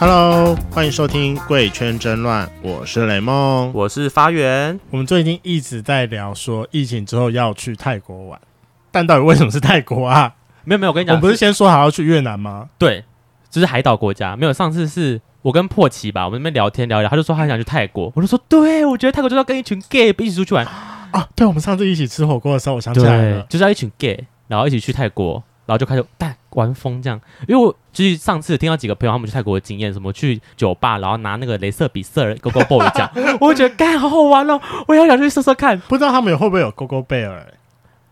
Hello，欢迎收听《贵圈争乱》，我是雷梦，我是发源。我们最近一直在聊说疫情之后要去泰国玩，但到底为什么是泰国啊？没有没有，我跟你讲，我不是先说好要去越南吗？对，就是海岛国家。没有，上次是我跟破奇吧，我们那边聊天聊聊，他就说他很想去泰国，我就说对，我觉得泰国就是要跟一群 gay 一起出去玩啊。对，我们上次一起吃火锅的时候，我想起来了，就是要一群 gay，然后一起去泰国。然后就开始带玩疯这样，因为我就是上次听到几个朋友他们去泰国的经验，什么去酒吧，然后拿那个镭射笔射 Gogo Boy 这样，我觉得该好好玩哦，我也想去试试看。不知道他们有会不会有 Gogo Bear？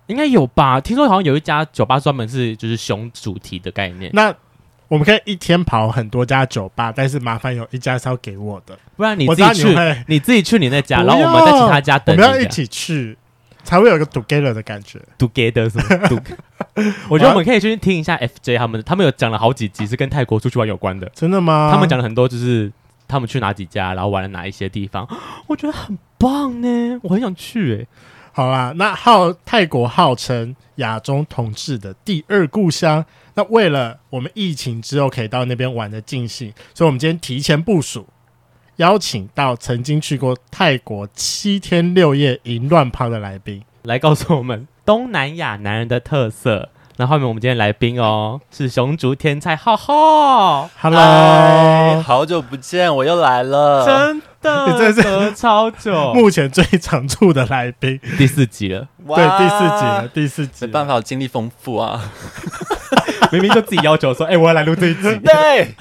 应该有吧？听说好像有一家酒吧专门是就是熊主题的概念。那我们可以一天跑很多家酒吧，但是麻烦有一家是要给我的，不然你自己去，你，你自己去你那家，然后我们在其他家等。我们要一起去。才会有一个 together 的感觉，together 什么？我觉得我们可以去听一下 FJ 他们，他们有讲了好几集是跟泰国出去玩有关的，真的吗？他们讲了很多，就是他们去哪几家，然后玩了哪一些地方，我觉得很棒呢，我很想去诶。好啦，那号泰国号称亚中同志的第二故乡，那为了我们疫情之后可以到那边玩的尽兴，所以我们今天提前部署。邀请到曾经去过泰国七天六夜淫乱趴的来宾，来告诉我们东南亚男人的特色。那后面我们今天来宾哦，是熊竹天菜浩浩。Hello，好久不见，我又来了，真的，你真的是超久，目前最长处的来宾，第四集了，对，第四集了，第四集，没办法，我经历丰富啊，明明就自己要求说，哎、欸，我要来录这一集，对。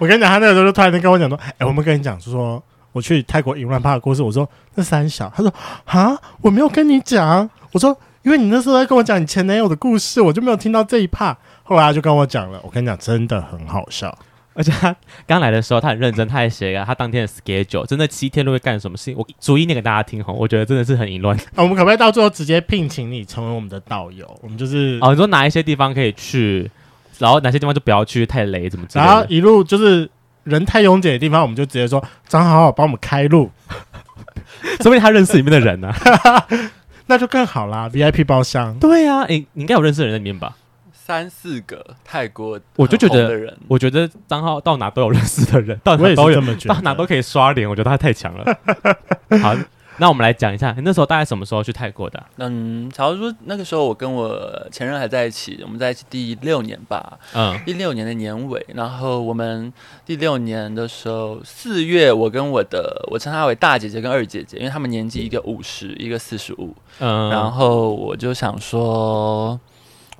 我跟你讲，他那个时候就突然间跟我讲说：“哎、欸，我们跟你讲，说说我去泰国淫乱趴的故事。”我说：“那三小。”他说：“啊，我没有跟你讲。”我说：“因为你那时候在跟我讲你前男友的故事，我就没有听到这一 part。”后来他就跟我讲了。我跟你讲，真的很好笑。而且他刚来的时候，他很认真，他还写了他当天的 schedule，真的七天都会干什么事情。我逐一念给大家听哈，我觉得真的是很淫乱。啊，我们可不可以到最后直接聘请你成为我们的导游？我们就是哦，你说哪一些地方可以去，然后哪些地方就不要去，太雷怎么？然后一路就是。人太拥挤的地方，我们就直接说张好好帮我们开路，说不定他认识里面的人呢、啊，那就更好啦。VIP 包厢，对呀、啊，诶，你应该有认识的人在里面吧？三四个泰国，我就觉得，我觉得张浩到哪都有认识的人，到哪都有，到哪都可以刷脸，我觉得他太强了。好。那我们来讲一下，你那时候大概什么时候去泰国的啊？嗯，假如说那个时候我跟我前任还在一起，我们在一起第六年吧，嗯，第六年的年尾，然后我们第六年的时候四月，我跟我的我称她为大姐姐跟二姐姐，因为她们年纪一个五十，一个四十五，嗯，然后我就想说。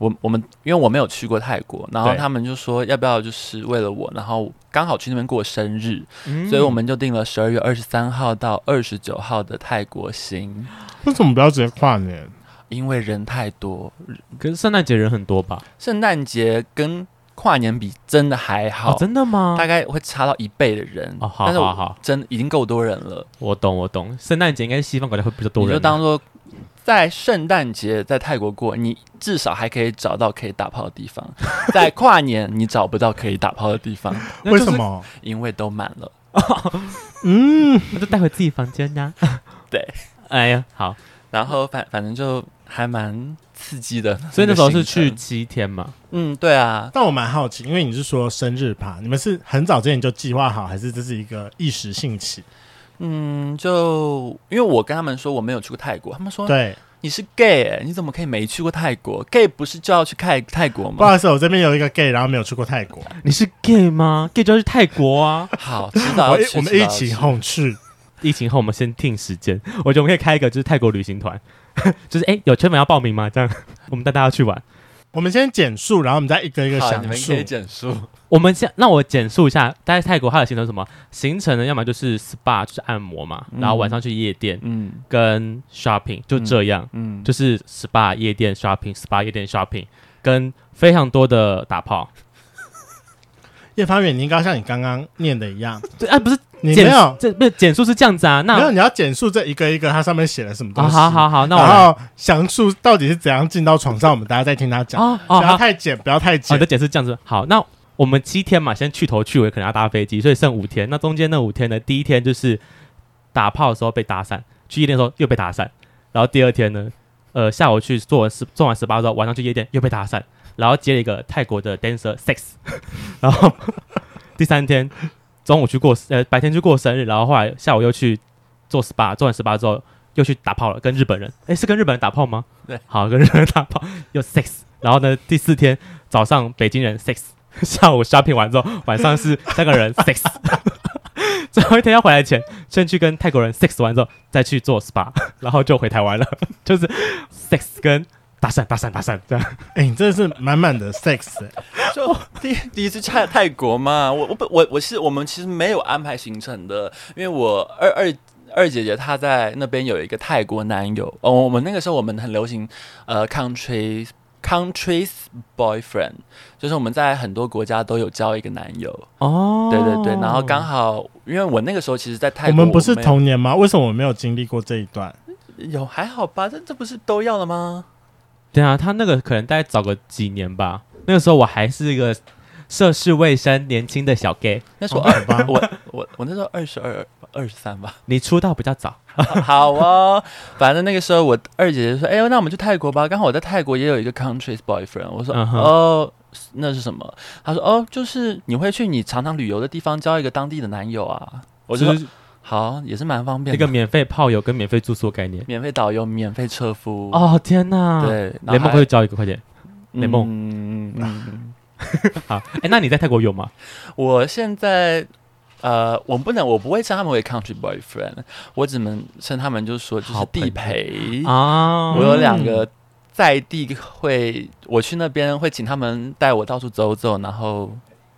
我我们因为我没有去过泰国，然后他们就说要不要就是为了我，然后刚好去那边过生日，嗯、所以我们就定了十二月二十三号到二十九号的泰国行。为什么不要直接跨年？因为人太多，可是圣诞节人很多吧？圣诞节跟跨年比真的还好。哦，真的吗？大概会差到一倍的人。哦，好好好，真已经够多人了。我懂我懂，圣诞节应该是西方国家会比较多人，啊，你就当做。在圣诞节在泰国过，你至少还可以找到可以打炮的地方。在跨年，你找不到可以打炮的地方，为什么？因为都满了。嗯，那就带回自己房间呀。对，哎呀，好。然后反反正就还蛮刺激的。所以那时候是去七天嘛？嗯，对啊。但我蛮好奇，因为你是说生日趴，你们是很早之前就计划好，还是这是一个一时兴起？嗯，就因为我跟他们说我没有去过泰国，他们说对，你是 gay，欸，你怎么可以没去过泰国？gay 不是就要去泰泰国吗？不好意思，我这边有一个 gay，然后没有去过泰国。你是 gay 吗？gay 就要去泰国啊！好，知道。我们一起哄去。疫情后我们先定时间，我觉得我们可以开一个就是泰国旅行团，就是哎，有圈粉要报名吗？这样我们带大家去玩。我们先简述，然后我们再一个一个详述。你们可以简述。我们先，那我简述一下，在泰国它的行程什么？行程呢？要么就是 SPA，就是按摩嘛，嗯、然后晚上去夜店，嗯，跟 shopping 就这样，嗯，就是 SPA 夜店 shopping，SPA 夜店 shopping，跟非常多的打炮。叶方远，你应该像你刚刚念的一样，对，啊，不是。你没有，这不是简述是这样子啊？那没有，你要简述这一个一个，它上面写了什么东西？好好好，那我然后详述到底是怎样进到床上，我们大家再听他讲。不要太简，不要太简。好的，简是这样子。好，那我们七天嘛，先去头去尾，可能要搭飞机，所以剩五天。那中间那五天呢？第一天就是打炮的时候被搭讪，去夜店的时候又被搭讪。然后第二天呢，呃，下午去做完十做完十八之后，晚上去夜店又被搭讪，然后接了一个泰国的 dancer sex，然后。第三天中午去过呃白天去过生日，然后后来下午又去做 SPA，做完 SPA 之后又去打炮了，跟日本人。哎，是跟日本人打炮吗？对，好，跟日本人打炮又 sex。然后呢，第四天早上北京人 sex，下午 shopping 完之后，晚上是三个人 sex。最后一天要回来前，先去跟泰国人 sex 完之后，再去做 SPA，然后就回台湾了。就是 sex 跟搭讪、搭讪、搭讪这样。哎，你真的是满满的 sex。就第第一次去泰国嘛，我我我我是我们其实没有安排行程的，因为我二二二姐姐她在那边有一个泰国男友。哦，我们那个时候我们很流行呃 country。Country's boyfriend，就是我们在很多国家都有交一个男友哦，对对对，然后刚好因为我那个时候其实，在泰国，我们不是童年吗？为什么我没有经历过这一段？有还好吧，这这不是都要了吗？对啊，他那个可能大概早个几年吧，那个时候我还是一个涉世未深、年轻的小 gay，那时候二八，我我我那时候二十二。二十三吧，你出道比较早，好哦。反正那个时候，我二姐姐说：“哎、呦，那我们去泰国吧。”刚好我在泰国也有一个 country's boyfriend。我说：“ uh huh. 哦，那是什么？”他说：“哦，就是你会去你常常旅游的地方交一个当地的男友啊。”我就说：“是好，也是蛮方便的。”一个免费炮友跟免费住宿概念，免费导游、免费车夫。哦天哪！对，雷梦可以交一个，快点，雷梦。嗯嗯，好。哎、欸，那你在泰国有吗？我现在。呃，我不能，我不会称他们为 country boyfriend，我只能称他们就是说就是地陪啊。我有两个在地会，我去那边会请他们带我到处走走，然后。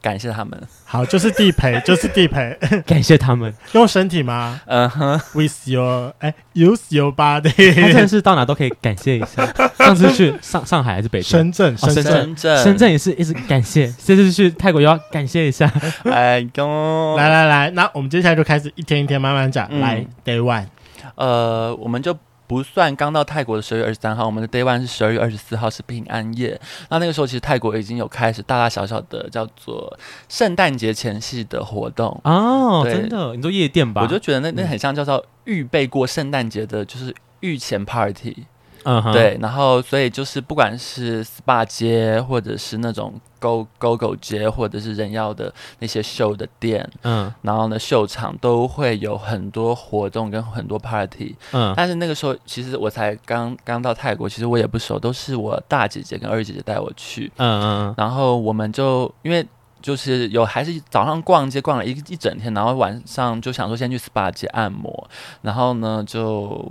感谢他们，好，就是地陪，就是地陪，感谢他们用身体吗？嗯哼、uh，with your 哎，use your body，他真的是到哪都可以感谢一下。上次去上上海还是北京？深圳，深圳，深圳，深圳也是一直感谢。这次去泰国又要感谢一下。哎呦，来来来，那我们接下来就开始一天一天慢慢讲。嗯、来，Day One，呃，我们就。不算刚到泰国的十二月二十三号，我们的 Day One 是十二月二十四号，是平安夜。那那个时候，其实泰国已经有开始大大小小的叫做圣诞节前夕的活动哦，真的，你说夜店吧？我就觉得那那很像叫做预备过圣诞节的，就是御前 party。嗯哼，对，然后所以就是不管是 SPA 街，或者是那种 Go Go Go 街，或者是人妖的那些秀的店，嗯，然后呢，秀场都会有很多活动跟很多 party，嗯，但是那个时候其实我才刚刚到泰国，其实我也不熟，都是我大姐姐跟二姐姐带我去，嗯嗯，然后我们就因为就是有还是早上逛街逛了一一整天，然后晚上就想说先去 SPA 街按摩，然后呢就。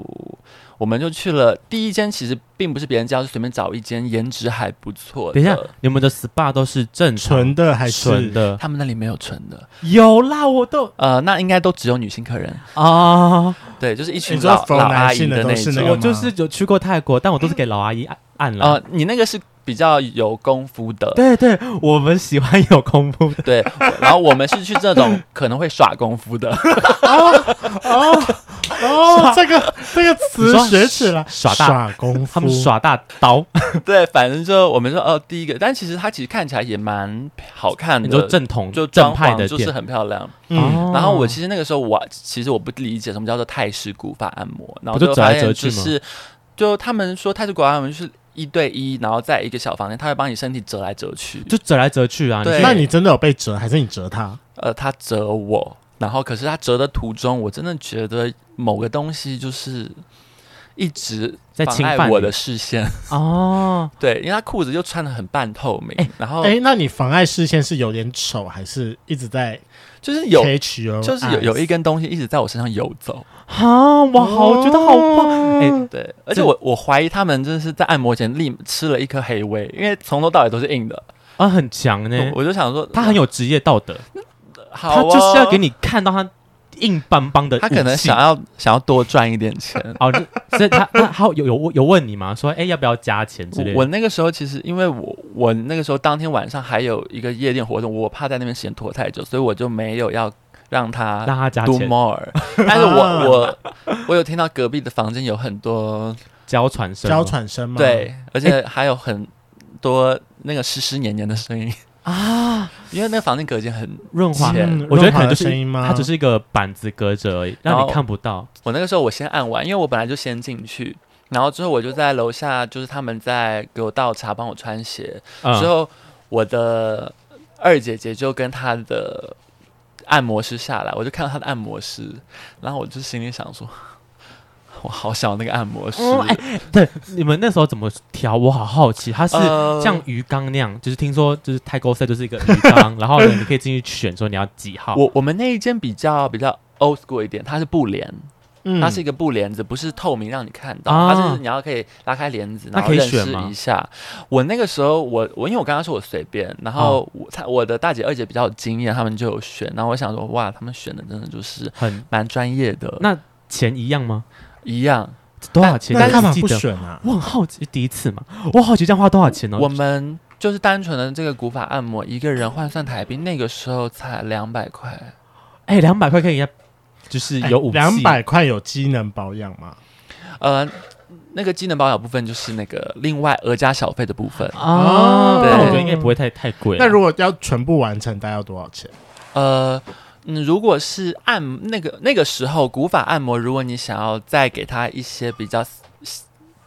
我们就去了第一间，其实并不是别人家，就随便找一间，颜值还不错。等一下，你们的 SPA 都是正纯的还是纯的？他们那里没有纯的，有啦，我都呃，那应该都只有女性客人啊。对，就是一群老老阿姨的那种。我就是有去过泰国，但我都是给老阿姨按按了。呃，你那个是。比较有功夫的，对对，我们喜欢有功夫的，对。然后我们是去这种可能会耍功夫的，哦哦哦，这个这个词学起来，耍大耍功夫，他们耍大刀，对，反正就我们说哦，第一个，但其实它其实看起来也蛮好看的，就正统就正派的，就是很漂亮。嗯，然后我其实那个时候我其实我不理解什么叫做泰式古法按摩，然后就折来折去吗？就他们说泰式古法按摩就是。一对一，然后在一个小房间，他会帮你身体折来折去，就折来折去啊。对，那你真的有被折，还是你折他？呃，他折我，然后可是他折的途中，我真的觉得某个东西就是一直在侵犯我的视线 哦。对，因为他裤子就穿的很半透明，欸、然后哎，那你妨碍视线是有点丑，还是一直在？就是有，就是有有一根东西一直在我身上游走。啊，哇，好，觉得好棒！哎，对，而且我我怀疑他们真的是在按摩前立吃了一颗黑威，因为从头到尾都是硬的啊，很强呢。我就想说，他很有职业道德，他就是要给你看到他硬邦邦的，他可能想要想要多赚一点钱。哦，所以他他他有有有问你吗？说哎，要不要加钱之类的？我那个时候其实因为我我那个时候当天晚上还有一个夜店活动，我怕在那边时间拖太久，所以我就没有要。让他让他加 do more，但是我我我有听到隔壁的房间有很多娇喘声，娇喘声吗？对，而且还有很多那个湿湿黏黏的声音。啊，因为那个房间隔间很润滑，我觉得可能就是它只是一个板子隔着而已，让你看不到。我那个时候我先按完，因为我本来就先进去，然后之后我就在楼下，就是他们在给我倒茶，帮我穿鞋，之后我的二姐姐就跟她的。按摩师下来，我就看到他的按摩师，然后我就心里想说。我好想那个按摩师，哎、对，你们那时候怎么调？我好好奇，他是像鱼缸那样，呃、就是听说就是泰国赛就是一个鱼缸，然后呢，你可以进去选说你要几号。我我们那一间比较比较 old school 一点，它是布帘，嗯、它是一个布帘子，不是透明让你看到，啊、它是你要可以拉开帘子，然后认识一下。我那个时候我我因为我刚刚说我随便，然后我我的大姐二姐比较有经验，他们就有选，然后我想说哇，他们选的真的就是很蛮专业的。那钱一样吗？一样，多少钱？但干嘛不选啊？我很好奇，第一次嘛，我好奇这样花多少钱呢？我们就是单纯的这个古法按摩，一个人换算台币，那个时候才两百块。哎，两百块可以，就是有五两百块有机能保养吗？呃，那个机能保养部分就是那个另外额加小费的部分啊。那我觉得应该不会太太贵。那如果要全部完成，大概要多少钱？呃。嗯，如果是按那个那个时候古法按摩，如果你想要再给他一些比较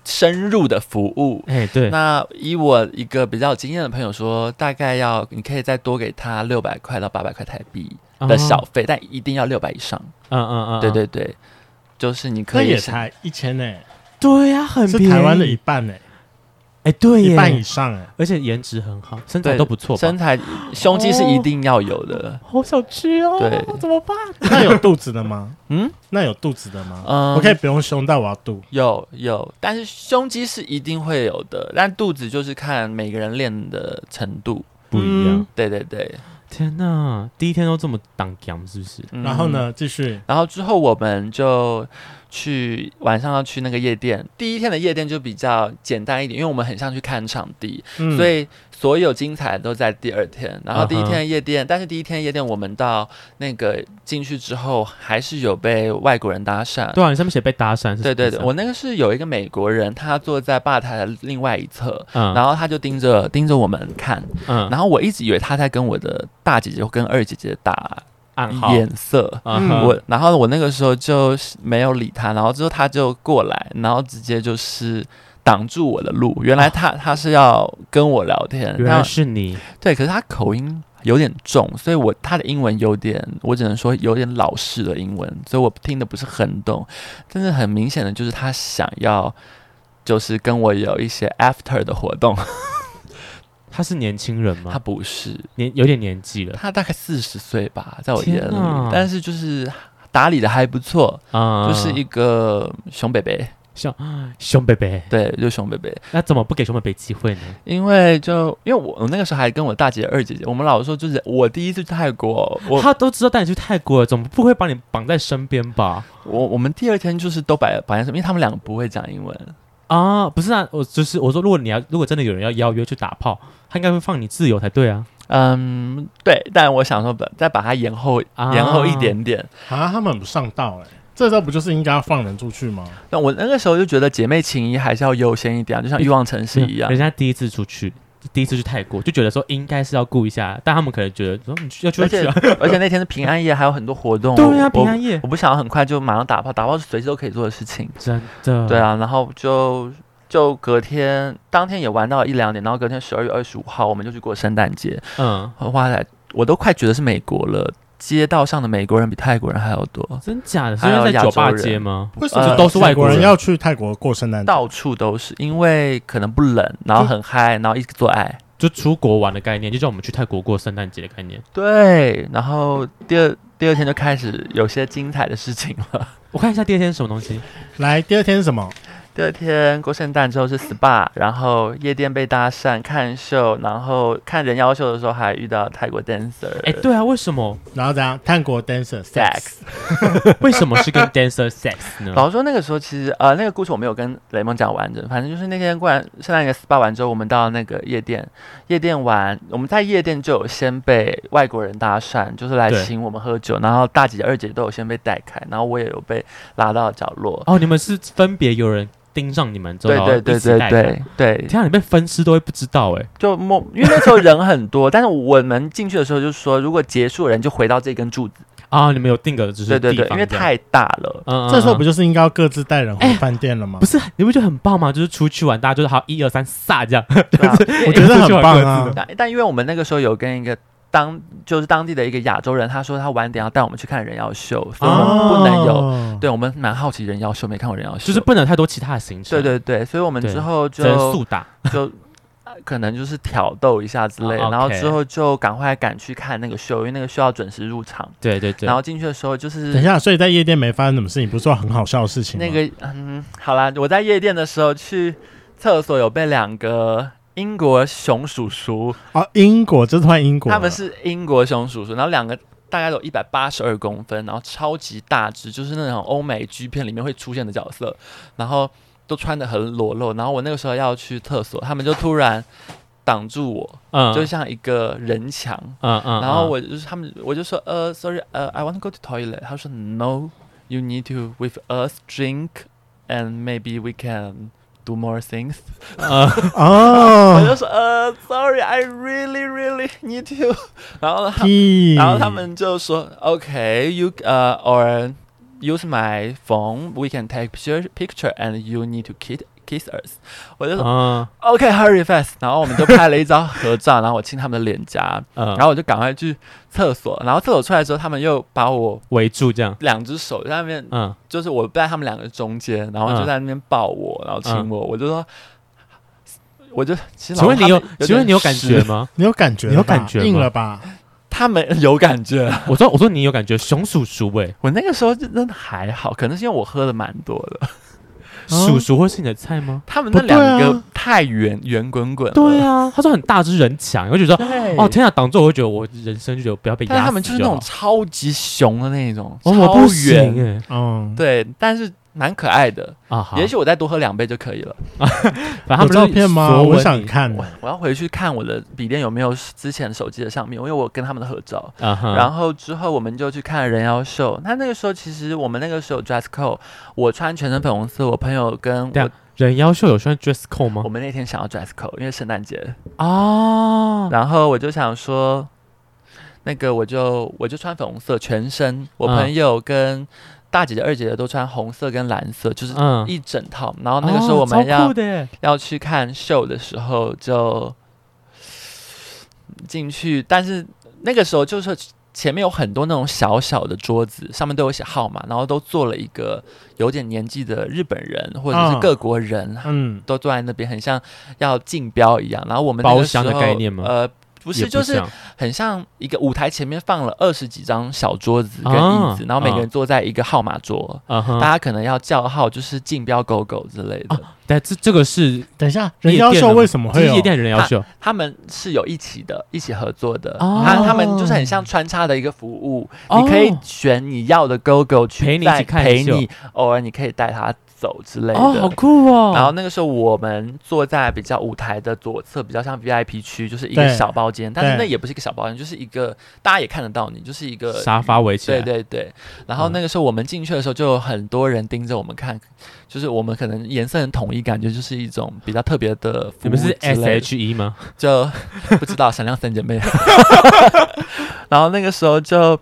深入的服务，哎，对，那以我一个比较有经验的朋友说，大概要你可以再多给他六百块到八百块台币的小费，哦、但一定要六百以上。嗯嗯嗯，嗯对对对，就是你可以也才一千呢，对呀、啊，很便宜，是台湾的一半呢。哎，对，一半以上哎，而且颜值很好，身材都不错，身材胸肌是一定要有的。好想吃哦，对，怎么办？那有肚子的吗？嗯，那有肚子的吗？嗯，我可以不用胸，但我要肚。有有，但是胸肌是一定会有的，但肚子就是看每个人练的程度不一样。对对对，天呐，第一天都这么当讲是不是？然后呢，继续，然后之后我们就。去晚上要去那个夜店，第一天的夜店就比较简单一点，因为我们很像去看场地，嗯、所以所有精彩都在第二天。然后第一天的夜店，uh huh. 但是第一天的夜店我们到那个进去之后，还是有被外国人搭讪。对啊，你上面写被搭讪是？对对对，我那个是有一个美国人，他坐在吧台的另外一侧，嗯、然后他就盯着盯着我们看，嗯、然后我一直以为他在跟我的大姐姐跟二姐姐打。暗号颜色，嗯、我然后我那个时候就没有理他，然后之后他就过来，然后直接就是挡住我的路。原来他、哦、他是要跟我聊天，原来是你对，可是他口音有点重，所以我他的英文有点，我只能说有点老式的英文，所以我听的不是很懂。但是很明显的就是他想要就是跟我有一些 after 的活动。他是年轻人吗？他不是，年有点年纪了。他大概四十岁吧，在我眼里，但是就是打理的还不错就是一个熊北北，熊熊贝贝，对，就熊贝贝。那怎么不给熊贝贝机会呢？因为就因为我我那个时候还跟我大姐二姐姐，我们老说就是我第一次去泰国，我他都知道带你去泰国，怎么不会把你绑在身边吧？我我们第二天就是都摆绑在身边，因为他们两个不会讲英文。啊，不是啊，我就是我说，如果你要，如果真的有人要邀约去打炮，他应该会放你自由才对啊。嗯，对，但我想说，再把它延后，啊、延后一点点啊，他们不上道哎、欸，这时候不就是应该要放人出去吗？那我那个时候就觉得姐妹情谊还是要优先一点，就像欲望城市一样，人家第一次出去。第一次去泰国就觉得说应该是要顾一下，但他们可能觉得说你要去要去，而且那天是平安夜，还有很多活动。对啊，平安夜，我不想要很快就马上打炮，打炮是随时都可以做的事情。真的。对啊，然后就就隔天当天也玩到一两点，然后隔天十二月二十五号我们就去过圣诞节。嗯，哇塞，我都快觉得是美国了。街道上的美国人比泰国人还要多，真假的？是因为在酒吧街吗？为什么都是外国人要去泰国过圣诞节？到处都是，因为可能不冷，然后很嗨，然后一直做爱，就出国玩的概念，就叫我们去泰国过圣诞节的概念。对，然后第二第二天就开始有些精彩的事情了。我看一下第二天是什么东西。来，第二天是什么？第二天过圣诞之后是 SPA，然后夜店被搭讪看秀，然后看人妖秀的时候还遇到泰国 dancer。哎，对啊，为什么？然后怎样？泰国 dancer sex？为什么是跟 dancer sex 呢？老实说那个时候其实呃那个故事我没有跟雷蒙讲完整，反正就是那天过完圣诞节 SPA 完之后，我们到那个夜店，夜店玩，我们在夜店就有先被外国人搭讪，就是来请我们喝酒，然后大姐二姐都有先被带开，然后我也有被拉到角落。哦，你们是分别有人。盯上你们之后，对对对对对对，这样你被分尸都会不知道哎，就莫因为那时候人很多，但是我们进去的时候就是说，如果结束的人就回到这根柱子。啊，你们有定格的就是对对对，因为太大了，嗯，这时候不就是应该要各自带人回饭店了吗？不是，你不觉得很棒吗？就是出去玩，大家就是好一二三撒这样，我觉得很棒啊。但因为我们那个时候有跟一个当就是当地的一个亚洲人，他说他晚点要带我们去看人妖秀，所以我们不能有。哦、对，我们蛮好奇人妖秀，没看过人妖秀，就是不能太多其他的行程。对对对，所以我们之后就速打就。可能就是挑逗一下之类的，oh. 然后之后就赶快赶去看那个秀，因为那个秀要准时入场。对对对。然后进去的时候就是等一下，所以在夜店没发生什么事情，不是说很好笑的事情。那个嗯，好啦，我在夜店的时候去厕所，有被两个英国熊叔叔啊，英国这算英国，他们是英国熊叔叔，然后两个大概有一百八十二公分，然后超级大只，就是那种欧美剧片里面会出现的角色，然后。都穿的很裸露，然后我那个时候要去厕所，他们就突然挡住我，嗯，就像一个人墙，嗯嗯，然后我就是他们，我就说，呃，sorry，呃，I want to go to toilet。他说，No，you need to with us drink and maybe we can do more things。啊哦，我就说，呃，sorry，I really really need to。然后他，然后他们就说，OK，you，呃，or。Use my phone, we can take picture picture, and you need to kiss kiss us。我就说、uh, OK，hurry fast。然后我们就拍了一张合照，然后我亲他们的脸颊，uh, 然后我就赶快去厕所。然后厕所出来之后，他们又把我围住，这样两只手在那边，嗯，uh, 就是我在他们两个中间，然后就在那边抱我，然后亲我。Uh, 我就说，我就其实请问你有，请问 你有感觉吗？你有感觉？你有感觉？硬了吧？他们 有感觉，我说我说你有感觉，熊叔叔喂，我那个时候真的还好，可能是因为我喝的蛮多的。叔叔会是你的菜吗？他们那两个太圆圆滚滚，对啊，他说很大只人强，我就觉得哦天啊，挡住我会觉得我人生就觉得不要被压死。他们就是那种超级熊的那种，超圆，嗯，对，但是。蛮可爱的啊，也许我再多喝两杯就可以了。反正有照片吗？我想看，我要回去看我的笔电有没有之前手机的上面，因为我跟他们的合照。然后之后我们就去看人妖秀。那那个时候其实我们那个时候 dress code，我穿全身粉红色，我朋友跟我人妖秀有穿 dress code 吗？我们那天想要 dress code，因为圣诞节哦。然后我就想说，那个我就我就穿粉红色全身，我朋友跟。大姐姐、二姐姐都穿红色跟蓝色，就是一整套。嗯、然后那个时候我们要、哦、要去看秀的时候，就进去。但是那个时候就是前面有很多那种小小的桌子，上面都有写号码，然后都坐了一个有点年纪的日本人或者是各国人，嗯，都坐在那边，很像要竞标一样。然后我们包厢的概念吗？呃。不是，就是很像一个舞台前面放了二十几张小桌子跟椅子，然后每个人坐在一个号码桌，大家可能要叫号，就是竞标狗狗之类的。但这这个是等一下人妖秀为什么会有？夜店人妖秀？他们是有一起的，一起合作的。他他们就是很像穿插的一个服务，你可以选你要的狗狗去陪你一起看秀，偶尔你可以带他走之类的，哦，好酷哦！然后那个时候我们坐在比较舞台的左侧，比较像 VIP 区，就是一个小包间，但是那也不是一个小包间，就是一个大家也看得到你，就是一个沙发围起来。对对对。然后那个时候我们进去的时候，就有很多人盯着我们看，就是我们可能颜色很统一，感觉就是一种比较特别的服务。你们是 SHE 吗？就不知道闪亮三姐妹。然后那个时候就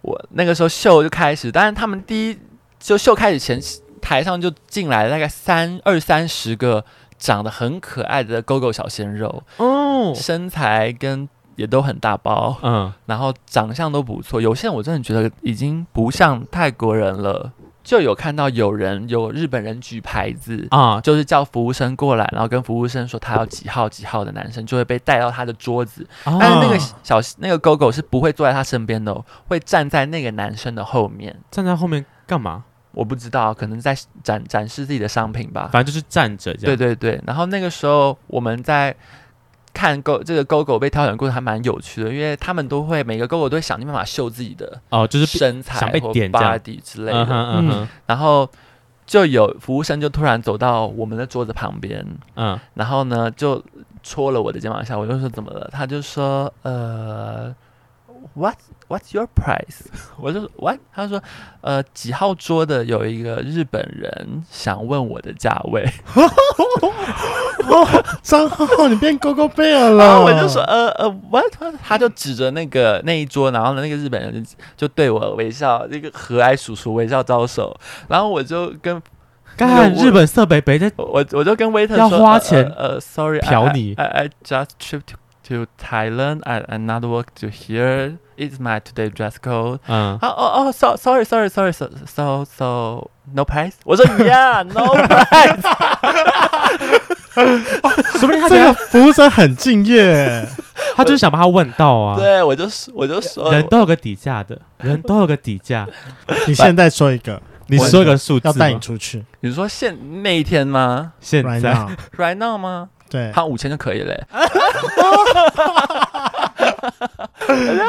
我那个时候秀就开始，但是他们第一就秀开始前。台上就进来了大概三二三十个长得很可爱的狗狗小鲜肉，哦，身材跟也都很大包，嗯，然后长相都不错。有些人我真的觉得已经不像泰国人了，就有看到有人有日本人举牌子啊，就是叫服务生过来，然后跟服务生说他要几号几号的男生就会被带到他的桌子，但是那个小那个狗狗是不会坐在他身边的，会站在那个男生的后面，站在后面干嘛？我不知道，可能在展展示自己的商品吧。反正就是站着这样。对对对，然后那个时候我们在看狗这个狗狗被挑选过程还蛮有趣的，因为他们都会每个狗狗都会想尽办法秀自己的哦，就是身材或 body 之类的。嗯，然后就有服务生就突然走到我们的桌子旁边，嗯，然后呢就戳了我的肩膀下，我就说怎么了？他就说呃。What What's your price？我就说 What？他说呃几号桌的有一个日本人想问我的价位。张浩，你变 Gogo Bear 了。我就说呃呃 What？他就指着那个那一桌，然后呢那个日本人就就对我微笑，那个和蔼叔叔微笑招手，然后我就跟 刚才日本色北北在，我我就跟 waiter 要花钱呃 Sorry 嫖你，I I just trip to。To Thailand. I another work to here. It's my today dress code. 嗯，哦哦哦，so sorry sorry sorry so so so no price。我说 Yeah no price。说不定他这个服务生很敬业，他就是想把他问到啊。对，我就我就说，人都有个底价的，人都有个底价。你现在说一个，你说一个数字，要带你出去。你说现那一天吗？现在 right now 吗？对，他五千就可以了。天哪！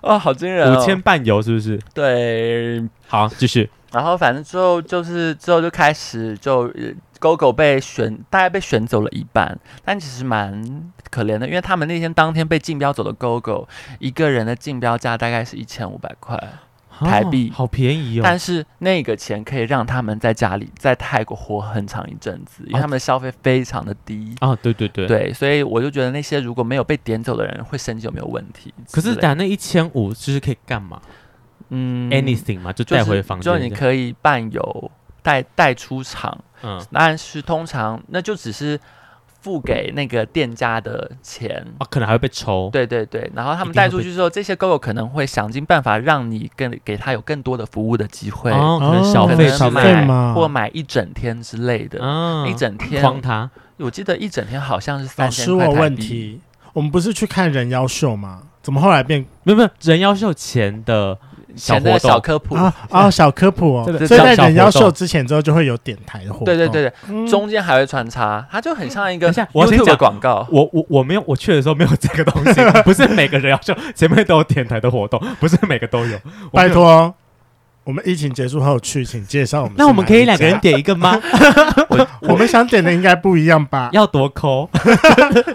哦，好惊人！五千半油是不是？对，好，继续。然后反正之后就是之后就开始就狗狗被选，大概被选走了一半，但其实蛮可怜的，因为他们那天当天被竞标走的狗狗，一个人的竞标价大概是一千五百块。台币好便宜哦，但是那个钱可以让他们在家里在泰国活很长一阵子，因为他们的消费非常的低啊。对对对对，所以我就觉得那些如果没有被点走的人会生气有没有问题？可是打那一千五就是可以干嘛？嗯，anything 嘛，就带回房间，就你可以伴游带带出场，嗯，但是通常那就只是。付给那个店家的钱啊，可能还会被抽。对对对，然后他们带出去之后，这些狗狗可能会想尽办法让你更给他有更多的服务的机会，哦，可能小费小费嘛，或买一整天之类的，一整天。诓他，我记得一整天好像是三千块。老师，我问题，我们不是去看人妖秀吗？怎么后来变没有没有人妖秀前的？前的小科普。啊啊，小科普哦，所以在人妖秀之前之后就会有点台的活动，对对对。对，中间还会穿插，它就很像一个 YouTube 的广告。我我我没有，我去的时候没有这个东西，不是每个人妖秀前面都有点台的活动，不是每个都有，拜托。我们疫情结束后去，请介绍我们。那我们可以两个人点一个吗？我我们想点的应该不一样吧？要多抠？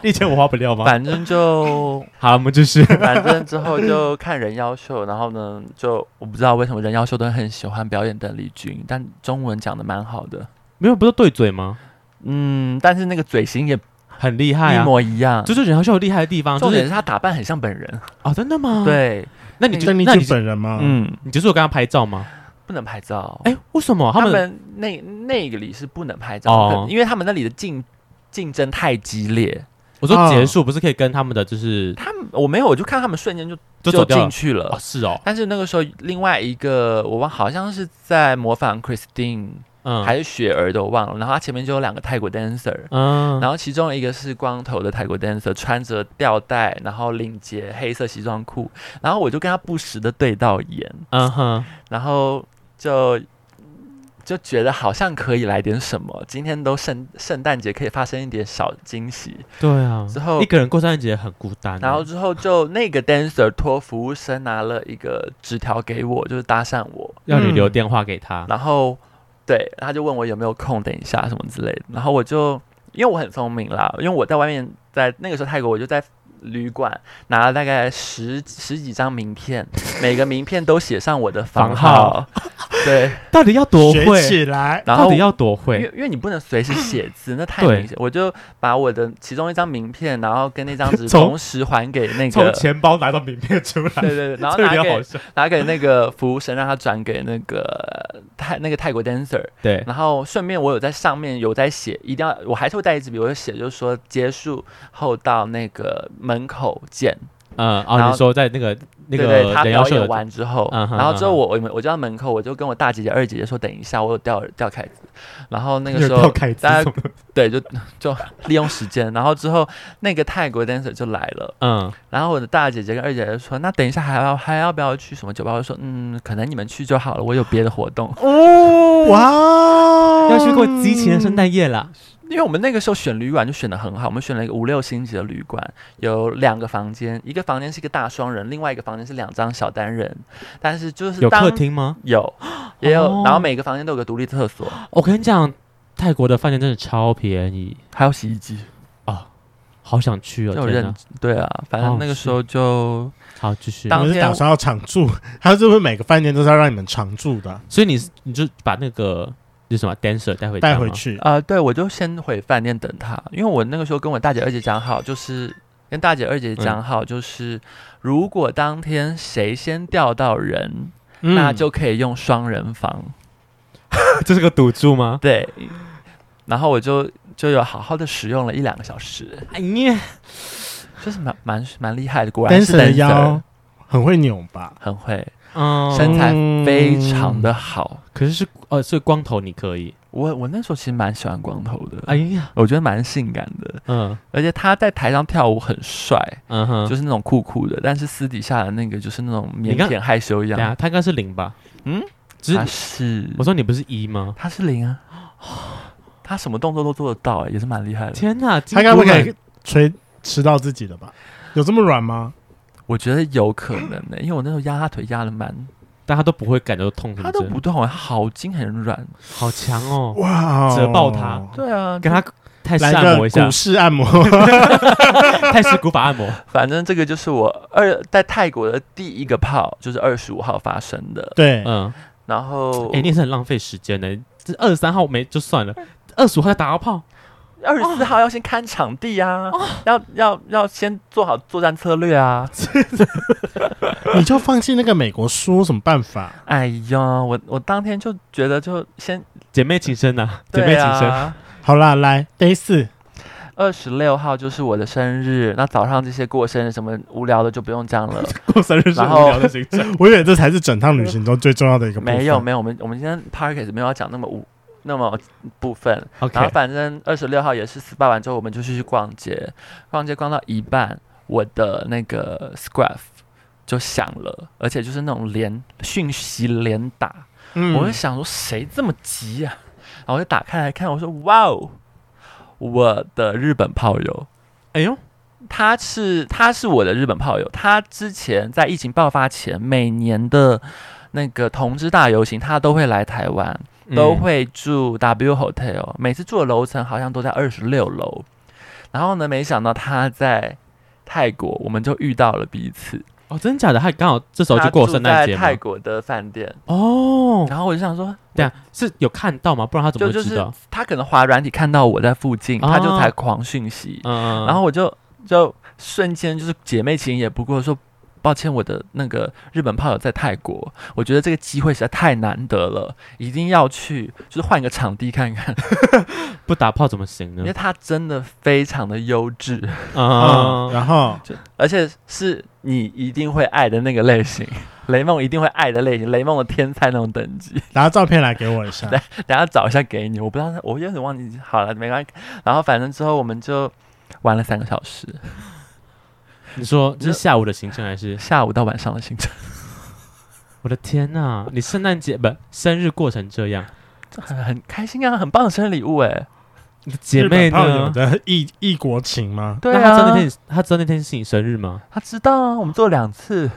一千五花不掉吗？反正就 好，我们就是。反正之后就看人妖秀，然后呢，就我不知道为什么人妖秀都很喜欢表演邓丽君，但中文讲的蛮好的。没有，不是对嘴吗？嗯，但是那个嘴型也很厉害，一模一样。就是人妖秀厉害的地方，重点是他打扮很像本人啊！真的吗？对。那你就那你本人吗？嗯，你就是有跟他拍照吗？不能拍照。哎，为什么？他们那那个里是不能拍照，因为他们那里的竞竞争太激烈。我说结束不是可以跟他们的就是他们，我没有，我就看他们瞬间就就进去了。哦是哦。但是那个时候另外一个我忘，好像是在模仿 Christine。嗯，还是雪儿的我忘了，然后他前面就有两个泰国 dancer，嗯，然后其中一个是光头的泰国 dancer，穿着吊带，然后领结黑色西装裤，然后我就跟他不时的对到眼，嗯哼，然后就就觉得好像可以来点什么，今天都圣圣诞节可以发生一点小惊喜，对啊，之后一个人过圣诞节很孤单，然后之后就那个 dancer 托服务生拿了一个纸条给我，就是搭讪我，要你留电话给他，然后。对，他就问我有没有空，等一下什么之类的，然后我就因为我很聪明啦，因为我在外面，在那个时候泰国，我就在旅馆拿了大概十十几张名片，每个名片都写上我的房号。对，到底要多会起来？然后到底要多会？因为因为你不能随时写字，那太明显。我就把我的其中一张名片，然后跟那张纸 同时还给那个从钱包拿到名片出来，对对对，然后拿给拿给那个服务生，让他转给那个泰那个泰国 dancer。对，然后顺便我有在上面有在写，一定要我还是会带一支笔，我就写，就是说结束后到那个门口见。嗯，然后你说在那个。那个他表演完之后，然后之后我我我就在门口，我就跟我大姐姐、二姐姐说，等一下，我有掉掉凯子。然后那个时候，大家 对，就就利用时间。然后之后那个泰国 dancer 就来了，嗯。然后我的大姐姐跟二姐姐说，那等一下还要还要不要去什么酒吧？我说，嗯，可能你们去就好了，我有别的活动。哦，哇，要去过激情的圣诞夜了。因为我们那个时候选旅馆就选的很好，我们选了一个五六星级的旅馆，有两个房间，一个房间是一个大双人，另外一个房间是两张小单人。但是就是有客厅吗？有，也有，哦、然后每个房间都有个独立厕所。我跟你讲，泰国的饭店真的超便宜，还有洗衣机啊，好想去哦！认对啊，反正那个时候就好继续。当时打算要常住，他是不是每个饭店都是要让你们常住的？所以你你就把那个。是什么？dancer 带回带回去啊、呃？对，我就先回饭店等他，因为我那个时候跟我大姐二姐讲好，就是跟大姐二姐讲好，就是、嗯、如果当天谁先钓到人，嗯、那就可以用双人房。这是个赌注吗？对。然后我就就有好好的使用了一两个小时。哎呀，就是蛮蛮蛮厉害的，果然是 dancer 的腰很会扭吧，很会，嗯，身材非常的好。可是是呃，是光头，你可以。我我那时候其实蛮喜欢光头的，哎呀，我觉得蛮性感的，嗯，而且他在台上跳舞很帅，嗯哼，就是那种酷酷的，但是私底下的那个就是那种腼腆害羞一样。对啊，他应该是零吧？嗯，他是。我说你不是一吗？他是零啊，他什么动作都做得到，哎，也是蛮厉害的。天哪，他该不会吹吃到自己的吧？有这么软吗？我觉得有可能的，因为我那时候压他腿压的蛮，但他都不会感觉到痛，他都不痛，他好筋很软，好强哦！哇，折爆他！对啊，跟他泰式按摩一下，古式按摩，泰式古法按摩。反正这个就是我二在泰国的第一个炮，就是二十五号发生的。对，嗯，然后哎，你也是很浪费时间的，这二十三号没就算了，二十五号才打到炮。二十四号要先看场地啊，哦、要要要先做好作战策略啊！你就放弃那个美国输什么办法？哎呀，我我当天就觉得就先姐妹情深呐、啊，姐妹情深。好啦，来 day 四，二十六号就是我的生日。那早上这些过生日什么无聊的就不用讲了，过生日是无聊的行程。我以为这才是整趟旅行中最重要的一个部分。没有没有，我们我们今天 parkas 没有要讲那么无。那么部分，Okay. 然后反正二十六号也是 SPA 完之后，我们就去逛街，逛街逛到一半，我的那个 Scruff 就响了，而且就是那种连讯息连打，嗯、我就想说谁这么急啊？然后我就打开来看，我说哇哦，我的日本炮友，哎呦，他是他是我的日本炮友，他之前在疫情爆发前，每年的那个同志大游行，他都会来台湾。都会住 W Hotel，每次住的楼层好像都在二十六楼。然后呢，没想到他在泰国，我们就遇到了彼此。哦，真的假的？他刚好这时候就过圣诞节。在泰国的饭店哦。然后我就想说，对啊，是有看到吗？不然他怎么会知道？他可能滑软体看到我在附近，他就才狂讯息。嗯。然后我就就瞬间就是姐妹情也不过说。抱歉，我的那个日本炮友在泰国，我觉得这个机会实在太难得了，一定要去，就是换一个场地看看。不打炮怎么行呢？因为他真的非常的优质啊，然后就而且是你一定会爱的那个类型，雷梦一定会爱的类型，雷梦的天才那种等级。拿照片来给我一下，对，等下找一下给你。我不知道，我有点忘记。好了，没关系。然后反正之后我们就玩了三个小时。你说这是下午的行程还是下午到晚上的行程？我的天呐！你圣诞节不生日过成这样，很很开心啊，很棒的生日礼物哎！你的姐妹呢？异异国情吗？对啊，他知道那天他知道那天是你生日吗？他知道啊，我们做了两次，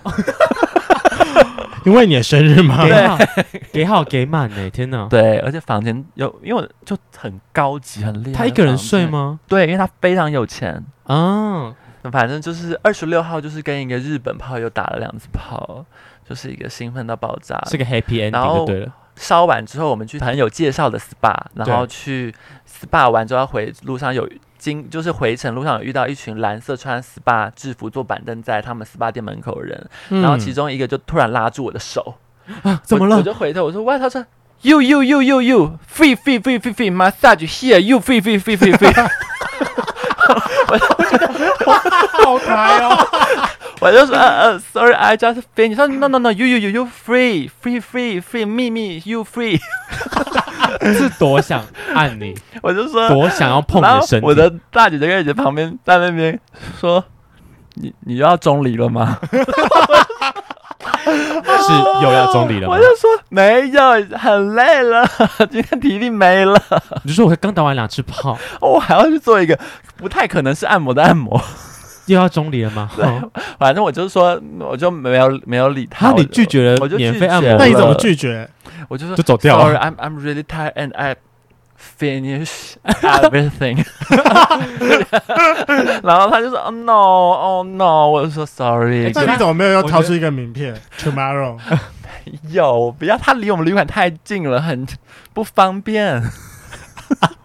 因为你的生日吗？给好给好给满哎！天呐！对，而且房间有，因为就很高级很厉害。他一个人睡吗？对，因为他非常有钱啊。反正就是二十六号，就是跟一个日本炮友打了两次炮，就是一个兴奋到爆炸，是个 happy ending 就对了。烧完之后，我们去朋友介绍的 SPA，然后去 SPA 完之后回路上有经，就是回程路上有遇到一群蓝色穿 SPA 制服坐板凳在他们 SPA 店门口的人，嗯、然后其中一个就突然拉住我的手，啊，怎么了？我，我就回头我说哇，他说 you you you you you free free free free free massage here you free free free free free。我就觉得哇，好开哦！我就说呃呃，sorry，I just free。你说 no no no，you you you you free free free free me me you free。是多想按你，我就说多想要碰你的身体。我的大姐姐跟姐姐旁边在那边说：“你你要中离了吗？”是又要中离了吗？我就说没有，很累了，今天体力没了。你就说我刚打完两次炮，我还要去做一个不太可能是按摩的按摩，又要中离了吗？对，反正我就是说，我就没有没有理他。你拒绝了，我就免费按摩，那你怎么拒绝？我就说就走掉了。Sorry，I'm I'm really tired and I finish everything。然后他就说：“Oh no, oh no！” 我就说：“Sorry。”那你怎么没有要掏出一个名片？Tomorrow？有，不要，他离我们旅馆太近了，很不方便。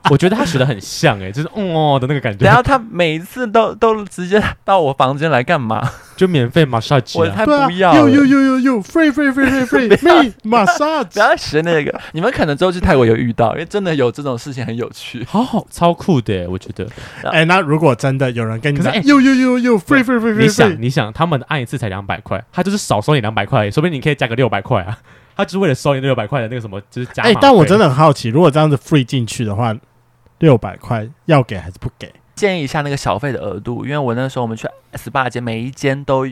我觉得他学的很像哎、欸，就是哦的那个感觉。然后他每一次都都直接到我房间来干嘛？就免费 massage，我才不要。有有有有有，free free free free free massage。不要学那个，你们可能之后去泰国有遇到，因为真的有这种事情很有趣，好好超酷的，我觉得。哎，那如果真的有人跟你说，有有有有 free free free free，你想你想，他们按一次才两百块，他就是少收你两百块，说不定你可以加个六百块啊。他就是为了收你六百块的那个什么，就是加。哎，但我真的很好奇，如果这样子 free 进去的话，六百块要给还是不给？建议一下那个小费的额度，因为我那时候我们去 SPA 间，每一间都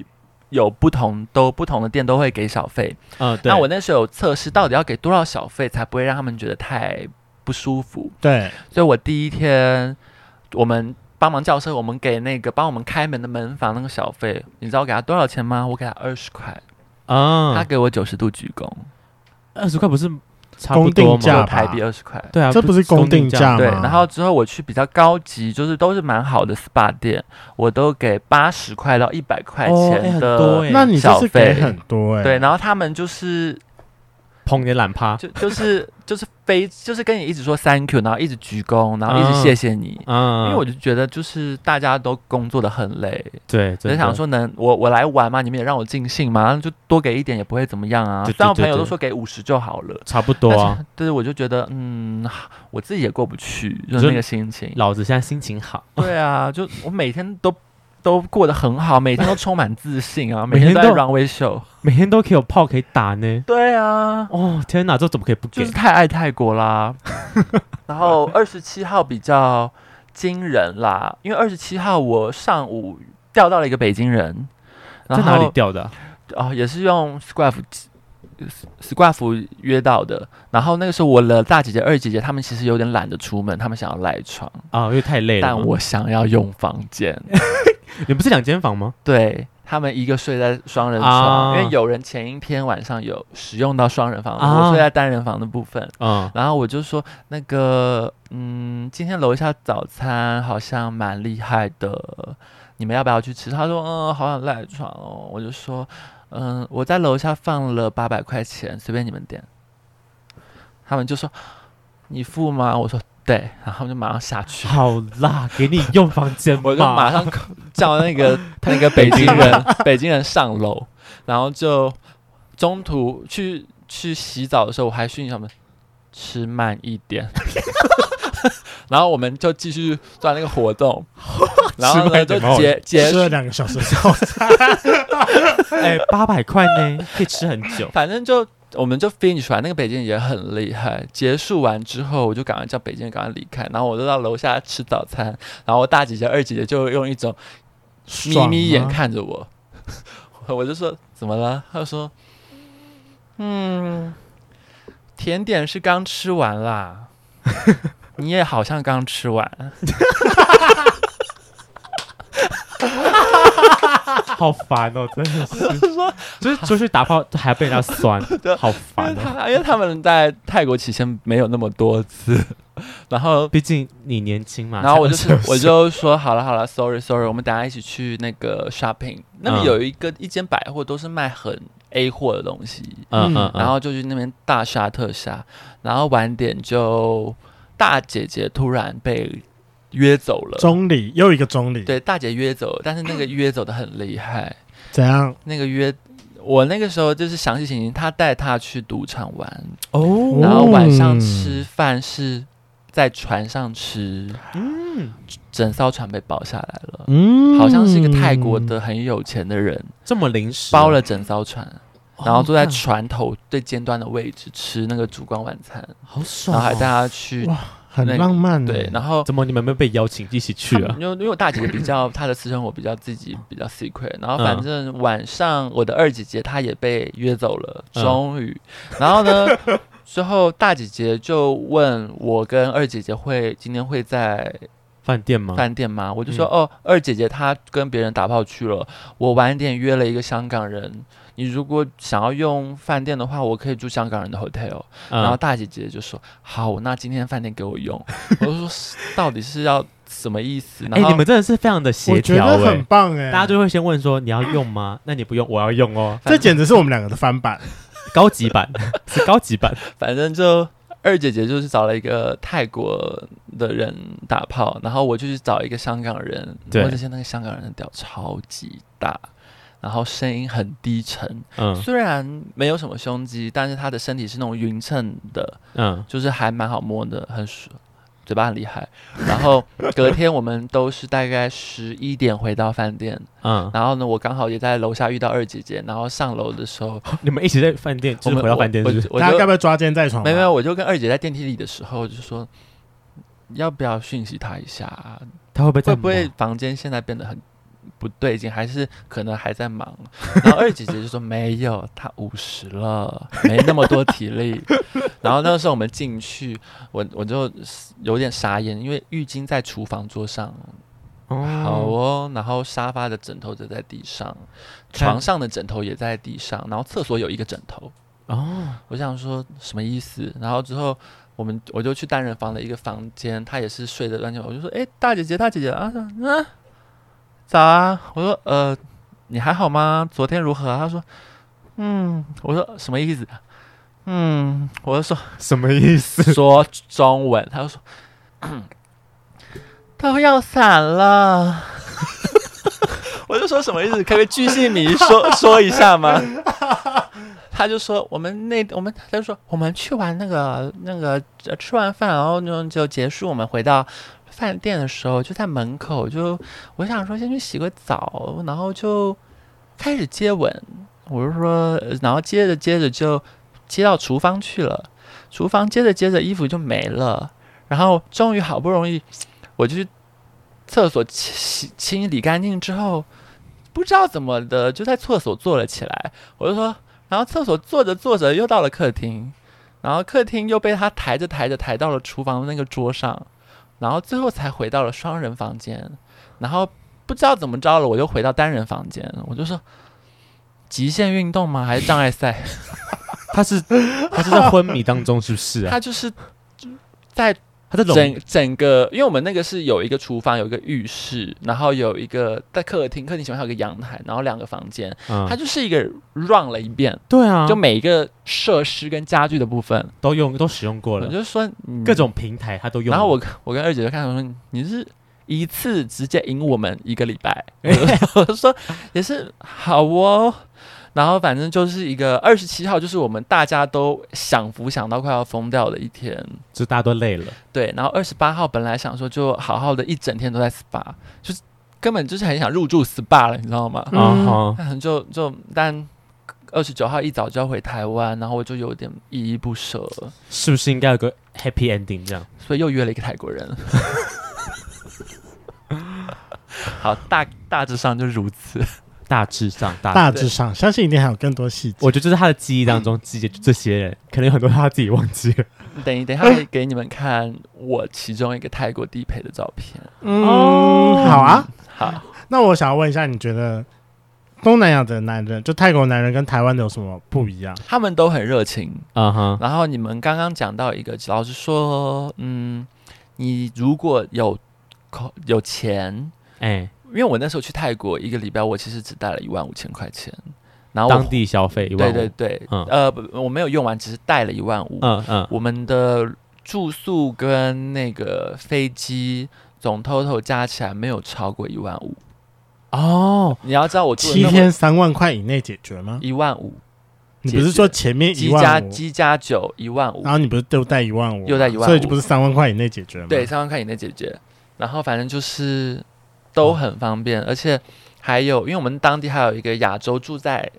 有不同，都不同的店都会给小费。嗯，对。那我那时候有测试，到底要给多少小费才不会让他们觉得太不舒服？对。所以我第一天我们帮忙叫车，我们给那个帮我们开门的门房那个小费，你知道我给他多少钱吗？我给他二十块。啊，他给我九十度鞠躬，二十块不是差不多嘛？台币二十块，对啊，这不是公定价吗？对，然后之后我去比较高级，就是都是蛮好的 SPA 店，我都给八十块到一百块钱的小费，那你这是给很多哎，对，然后他们就是。碰你懒趴，就就是就是非就是跟你一直说 thank you，然后一直鞠躬，然后一直谢谢你，嗯，因为我就觉得就是大家都工作的很累，对，就想说能我我来玩嘛，你们也让我尽兴嘛，然后就多给一点也不会怎么样啊。虽然我朋友都说给五十就好了，差不多啊。但是我就觉得嗯，我自己也过不去，就是那个心情。老子现在心情好，对啊，就我每天都。都过得很好，每天都充满自信啊！每天都在 runway show，每天都可以有炮可以打呢。对啊，哦天哪，这怎么可以不给？就是太爱泰国啦。然后二十七号比较惊人啦，因为二十七号我上午钓到了一个北京人，在哪里钓的？哦，也是用 Scruff。Scruff 约到的，然后那个时候我的大姐姐、二姐姐他们其实有点懒得出门，他们想要赖床啊，因为太累了。但我想要用房间，你不是两间房吗？对，他们一个睡在双人床，啊、因为有人前一天晚上有使用到双人房，啊、我睡在单人房的部分。嗯，然后我就说那个，嗯，今天楼下早餐好像蛮厉害的，你们要不要去吃？他说，嗯，好想赖床哦。我就说。嗯，我在楼下放了八百块钱，随便你们点。他们就说：“你付吗？”我说：“对。”然后就马上下去。好啦，给你用房间，我就马上叫那个 那个北京人，北京人上楼，然后就中途去去洗澡的时候，我还训他们吃慢一点。然后我们就继续做那个活动，然后呢就结结束了两个小时早餐。哎，八百块呢，可以吃很久。反正就我们就 finish 完，那个北京人也很厉害。结束完之后，我就赶快叫北京人赶快离开，然后我就到楼下吃早餐。然后我大姐姐、二姐姐就用一种眯眯眼看着我，我就说怎么了？她说嗯，甜点是刚吃完啦。你也好像刚吃完，好烦哦！真的是说，就是出去 打炮还要被人家酸，好烦哦！因为他们在泰国期间没有那么多次，然后毕竟你年轻嘛，然后我就是我就说好了好了，sorry sorry，我们等下一起去那个 shopping，那边有一个一间百货都是卖很 A 货的东西，嗯嗯，然后就去那边大杀特杀，然后晚点就。大姐姐突然被约走了，中里又一个中里，对，大姐约走了，但是那个约走的很厉害，怎样？那个约我那个时候就是详细情形，他带她去赌场玩。哦，然后晚上吃饭是在船上吃，嗯，整艘船被包下来了，嗯，好像是一个泰国的很有钱的人，这么临时包了整艘船。然后坐在船头最尖端的位置吃那个烛光晚餐，好爽！然后还带他去，哇，很浪漫。对，然后怎么你们没有被邀请一起去啊？因为因为我大姐姐比较 她的私生活比较自己比较 secret，然后反正晚上我的二姐姐她也被约走了，终于。然后呢，之后大姐姐就问我跟二姐姐会今天会在饭店吗？饭店吗？我就说哦，二姐姐她跟别人打炮去了，我晚点约了一个香港人。你如果想要用饭店的话，我可以住香港人的 hotel。嗯、然后大姐姐就说：“好，那今天饭店给我用。”我就说：“到底是要什么意思？”哎、欸，你们真的是非常的协调、欸，我觉得很棒哎、欸！大家就会先问说：“你要用吗？”那你不用，我要用哦。这简直是我们两个的翻版，高级版 是高级版。反正就二姐姐就是找了一个泰国的人打炮，然后我就去找一个香港人。对，而且那个香港人的屌超级大，然后声音很低沉。嗯，虽然没有什么胸肌，但是他的身体是那种匀称的。嗯，就是还蛮好摸的，很爽。嘴巴很厉害，然后隔天我们都是大概十一点回到饭店，嗯，然后呢，我刚好也在楼下遇到二姐姐，然后上楼的时候，你们一起在饭店，就是回到饭店是不是，我大家该不要抓奸在床？没有没有，我就跟二姐在电梯里的时候就说，要不要讯息她一下？她会不会会不会房间现在变得很？不对劲，还是可能还在忙。然后二姐姐就说没有，她五十了，没那么多体力。然后那个时候我们进去，我我就有点傻眼，因为浴巾在厨房桌上，哦好哦。然后沙发的枕头就在地上，床上的枕头也在地上，然后厕所有一个枕头。哦，我想说什么意思？然后之后我们我就去单人房的一个房间，她也是睡的乱七八糟。我就说，哎，大姐姐，大姐姐啊，啊。早啊！我说呃，你还好吗？昨天如何啊？他说，嗯。我说什么意思？嗯。我就说什么意思？说中文。他就说，都要散了。我就说什么意思？可不可以巨细靡遗说 说一下吗？他就说我们那我们他就说我们去玩那个那个吃完饭，然后就就结束，我们回到。饭店的时候就在门口，就我想说先去洗个澡，然后就开始接吻。我就说，然后接着接着就接到厨房去了，厨房接着接着衣服就没了，然后终于好不容易我就去厕所清清理干净之后，不知道怎么的就在厕所坐了起来。我就说，然后厕所坐着坐着又到了客厅，然后客厅又被他抬着抬着抬到了厨房的那个桌上。然后最后才回到了双人房间，然后不知道怎么着了，我又回到单人房间。我就说，极限运动吗？还是障碍赛？他是他是在昏迷当中，是不是啊？他就是在。它整整个，因为我们那个是有一个厨房，有一个浴室，然后有一个在客厅，客厅前面还有一个阳台，然后两个房间，嗯、它就是一个 run 了一遍。对啊，就每一个设施跟家具的部分都用都使用过了。就是说各种平台它都用。然后我我跟二姐就看我说，你是一次直接赢我们一个礼拜，我就说也是好哦。然后反正就是一个二十七号，就是我们大家都享福享到快要疯掉的一天，就大家都累了。对，然后二十八号本来想说就好好的一整天都在 SPA，就是根本就是很想入住 SPA 了，你知道吗？嗯，嗯就就但二十九号一早就要回台湾，然后我就有点依依不舍，是不是应该有个 happy ending 这样？所以又约了一个泰国人。好，大大致上就如此。大致上，大大致上，相信一定还有更多细节。我觉得就是他的记忆当中记着这些人，可能有很多他自己忘记了。等一等一下，可以给你们看我其中一个泰国地陪的照片。嗯，好啊，好。那我想要问一下，你觉得东南亚的男人，就泰国男人跟台湾的有什么不一样？他们都很热情，嗯哼。然后你们刚刚讲到一个，老实说，嗯，你如果有口有钱，哎。因为我那时候去泰国一个礼拜，我其实只带了一万五千块钱，然后当地消费一万五，对对对，嗯、呃，我没有用完，只是带了一万五，嗯嗯，我们的住宿跟那个飞机总 total 加起来没有超过一万五，哦，你要知道我七天三万块以内解决吗？一万五，你不是说前面一万加机加九一万五，然后你不是都带一万五，又带一万五，所以就不是三万块以内解决吗？对，三万块以内解决，然后反正就是。都很方便，而且还有，因为我们当地还有一个亚洲住在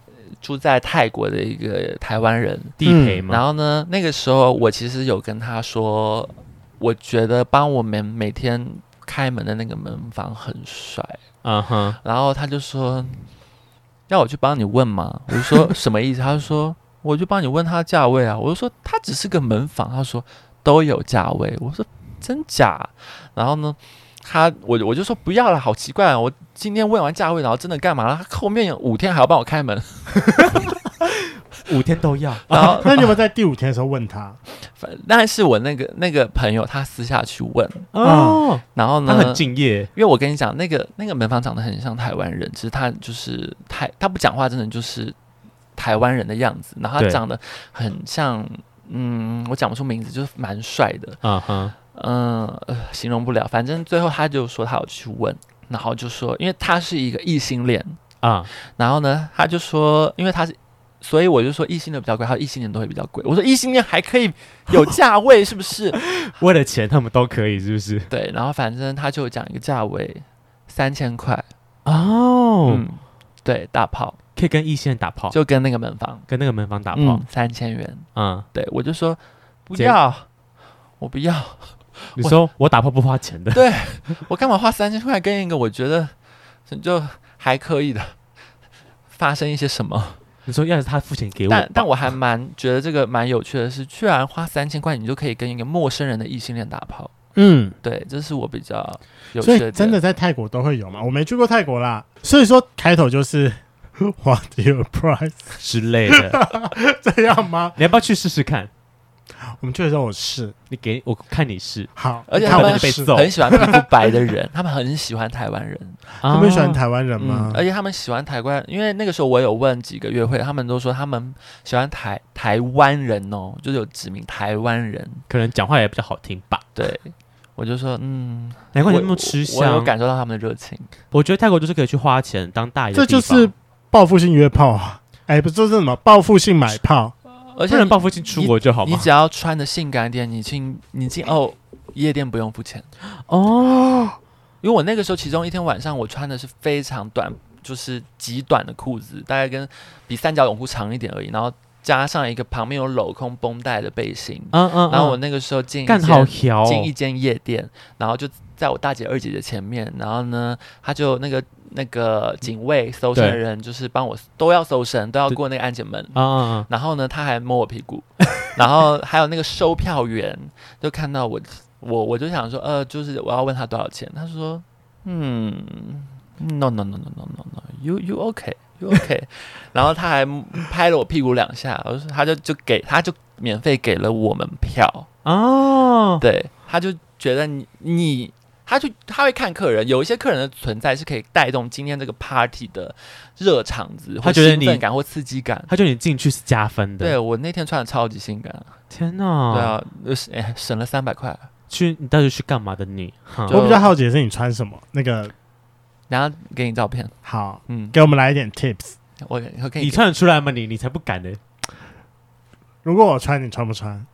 住在泰国的一个台湾人地陪嘛。然后呢，那个时候我其实有跟他说，我觉得帮我们每天开门的那个门房很帅，嗯哼。然后他就说要我去帮你问吗？我就说什么意思？他就说我就帮你问他价位啊。我就说他只是个门房，他说都有价位。我说真假？然后呢？他我我就说不要了，好奇怪啊！我今天问完价位，然后真的干嘛了？他后面有五天还要帮我开门，五天都要。然后 那你有没有在第五天的时候问他？反但是我那个那个朋友他私下去问哦，嗯、然后呢他很敬业，因为我跟你讲，那个那个门房长得很像台湾人，其实他就是台他不讲话，真的就是台湾人的样子。然后他长得很像嗯，我讲不出名字，就是蛮帅的，嗯哼，嗯，形容不了。反正最后他就说他有去问，然后就说，因为他是一个异性恋啊，然后呢，他就说，因为他是，所以我就说异性恋比较贵，还有异性恋都会比较贵。我说异性恋还可以有 价位，是不是？为了钱他们都可以，是不是？对，然后反正他就讲一个价位，三千块哦，嗯，对，大炮。可以跟异性打炮，就跟那个门房，跟那个门房打炮，嗯、三千元。嗯，对，我就说不要，我不要。你说我，打炮不花钱的，对，我干嘛花三千块跟一个我觉得就还可以的发生一些什么？你说要是他付钱给我，但但我还蛮觉得这个蛮有趣的是，居然花三千块你就可以跟一个陌生人的异性恋打炮。嗯，对，这是我比较有趣的。所以真的在泰国都会有吗？我没去过泰国啦，所以说开头就是。What your price 之类的，这样吗？你要不要去试试看？我们去的时候我试，你给我看你试。好，而且他们很喜欢皮肤白的人，他们很喜欢台湾人。他们喜欢台湾人吗？而且他们喜欢台湾，因为那个时候我有问几个约会，他们都说他们喜欢台台湾人哦，就是有指名台湾人，可能讲话也比较好听吧。对，我就说，嗯，难怪你那么吃香，我有感受到他们的热情。我觉得泰国就是可以去花钱当大爷，这就是。报复性约炮啊！哎，不是，这是什么？报复性买炮，而且能报复性出国就好吗？你只要穿的性感一点，你进你进哦夜店不用付钱哦。因为我那个时候其中一天晚上，我穿的是非常短，就是极短的裤子，大概跟比三角泳裤长一点而已，然后加上一个旁边有镂空绷带的背心。嗯嗯。然后我那个时候进干好条进一间夜店，然后就在我大姐二姐姐前面，然后呢，他就那个。那个警卫搜身的人就是帮我都要搜身，都要过那个安检门啊。然后呢，他还摸我屁股，然后还有那个售票员就看到我，我我就想说，呃，就是我要问他多少钱。他说，嗯，no no no no no no no，you you okay okay。然后他还拍了我屁股两下，我说他就就给他就免费给了我们票哦。对，他就觉得你你。他就他会看客人，有一些客人的存在是可以带动今天这个 party 的热场子，他觉得兴奋感或刺激感，他觉得你进去是加分的。对，我那天穿的超级性感，天哪！对啊，哎，省了三百块。去你到底去干嘛的你？你我比较好奇的是你穿什么？那个，然后给你照片。好，嗯，给我们来一点 tips。我我可以，你穿得出来吗？你你才不敢呢。如果我穿，你穿不穿？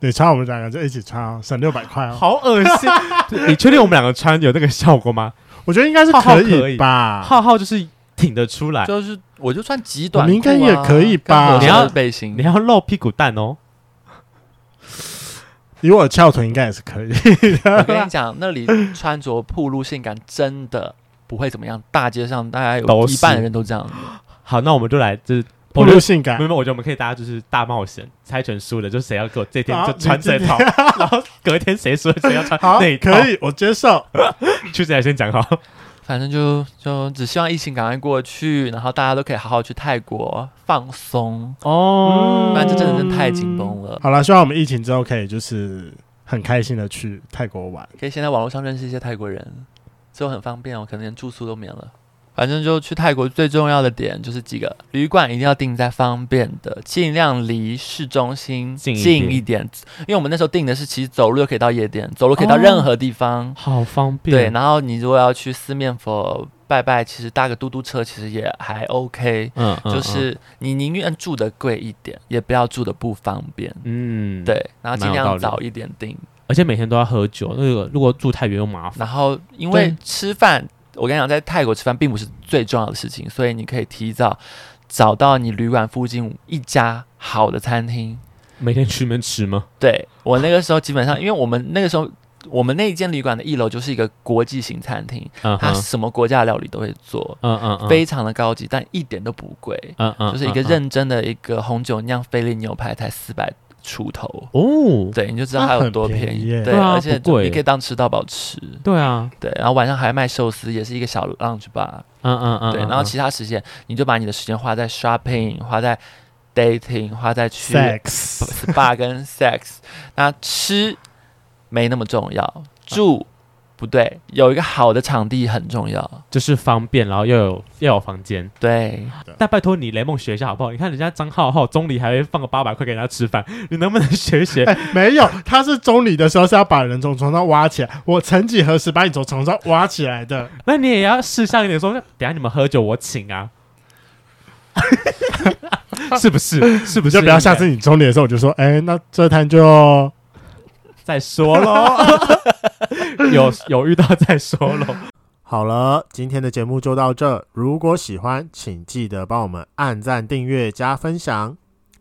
你穿我们两个就一起穿哦，省六百块哦。好恶心！你确定我们两个穿有那个效果吗？我觉得应该是可以吧。浩浩就是挺得出来，就是我就穿极短，应该也可以吧。你要背心，你要露屁股蛋哦。以我翘臀应该也是可以。我跟你讲，那里穿着暴露性感真的不会怎么样。大街上大概有一半的人都这样。好，那我们就来就是。暴露性感，没有，我觉得我们可以大家就是大冒险，猜拳输的，就谁要给我这天就穿这套，然后隔天谁输谁要穿那套，可以，我接受。去谁先讲好？反正就就只希望疫情赶快过去，然后大家都可以好好去泰国放松哦。不然这真的真太紧绷了。好了，希望我们疫情之后可以就是很开心的去泰国玩，可以先在网络上认识一些泰国人，之后很方便，哦可能连住宿都免了。反正就去泰国最重要的点就是几个，旅馆一定要订在方便的，尽量离市中心近一，点。因为我们那时候订的是，其实走路就可以到夜店，走路可以到任何地方，哦、好方便。对，然后你如果要去四面佛拜拜，其实搭个嘟嘟车其实也还 OK。嗯，就是你宁愿住的贵一点，也不要住的不方便。嗯，对，然后尽量早一点订，而且每天都要喝酒，那个如果住太远又麻烦。然后因为吃饭。我跟你讲，在泰国吃饭并不是最重要的事情，所以你可以提早找到你旅馆附近一家好的餐厅，每天去那边吃吗？对，我那个时候基本上，因为我们那个时候，我们那一间旅馆的一楼就是一个国际型餐厅，嗯、它什么国家的料理都会做，嗯嗯，嗯非常的高级，但一点都不贵，嗯嗯，就是一个认真的一个红酒酿菲力牛排才四百出头。哦，对，你就知道它有多便宜，便宜对，啊、而且你可以当吃到饱吃，对啊，对，然后晚上还卖寿司，也是一个小 lunch bar，嗯嗯嗯，对，然后其他时间你就把你的时间花在 shopping，花在 dating，花在去 sex spa 跟 sex，那吃没那么重要，住不对，有一个好的场地很重要，就是方便，然后又有又有房间。对，但拜托你雷梦学一下好不好？你看人家张浩浩中礼还会放个八百块给人家吃饭，你能不能学一学？欸，没有，他是中礼的时候是要把人从床上挖起来，我曾几何时把你从床上挖起来的。那你也要识相一点说，等下你们喝酒我请啊，是不是？是不是？就不要下次你中礼的时候我就说，哎、欸，那这摊就。再说喽，有有遇到再说喽。好了，今天的节目就到这。如果喜欢，请记得帮我们按赞、订阅、加分享。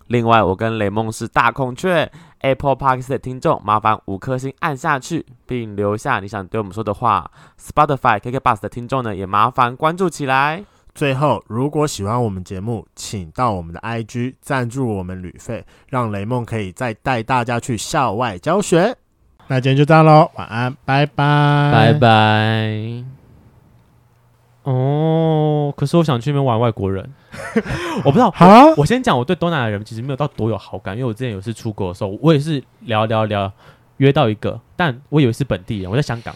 另外，我跟雷梦是大孔雀 Apple Podcast 的听众，麻烦五颗星按下去，并留下你想对我们说的话。Spotify KKBOX 的听众呢，也麻烦关注起来。最后，如果喜欢我们节目，请到我们的 IG 赞助我们旅费，让雷梦可以再带大家去校外教学。那今天就这样喽，晚安，拜拜，拜拜。哦，可是我想去那边玩外国人，我不知道。好，我先讲，我对东南亚人其实没有到多有好感，因为我之前有次出国的时候，我也是聊聊聊约到一个，但我以为是本地人，我在香港。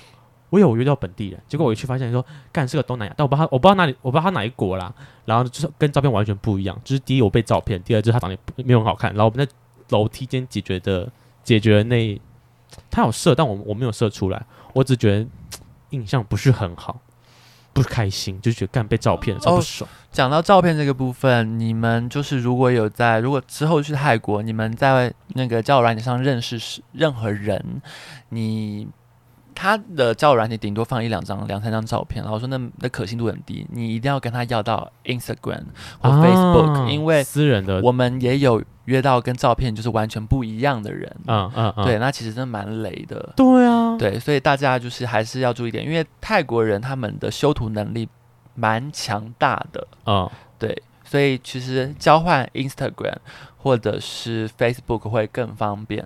我有约到本地人，结果我一去发现说，干是个东南亚，但我不知道他，我不知道哪里，我不知道他哪一国啦。然后就是跟照片完全不一样，就是第一我被照片，第二就是他长得没有很好看。然后我们在楼梯间解决的解决那，他有射，但我我没有射出来，我只觉得印象不是很好，不开心，就觉得干被照片超不爽。讲、哦、到照片这个部分，你们就是如果有在，如果之后去泰国，你们在那个交友软件上认识任何人，你。他的交友软体顶多放一两张、两三张照片，然后说那那可信度很低，你一定要跟他要到 Instagram 或 Facebook，、啊、因为私人的，我们也有约到跟照片就是完全不一样的人，嗯嗯，嗯。对，那其实真的蛮雷的，对啊，对，所以大家就是还是要注意点，因为泰国人他们的修图能力蛮强大的，嗯，对，所以其实交换 Instagram 或者是 Facebook 会更方便。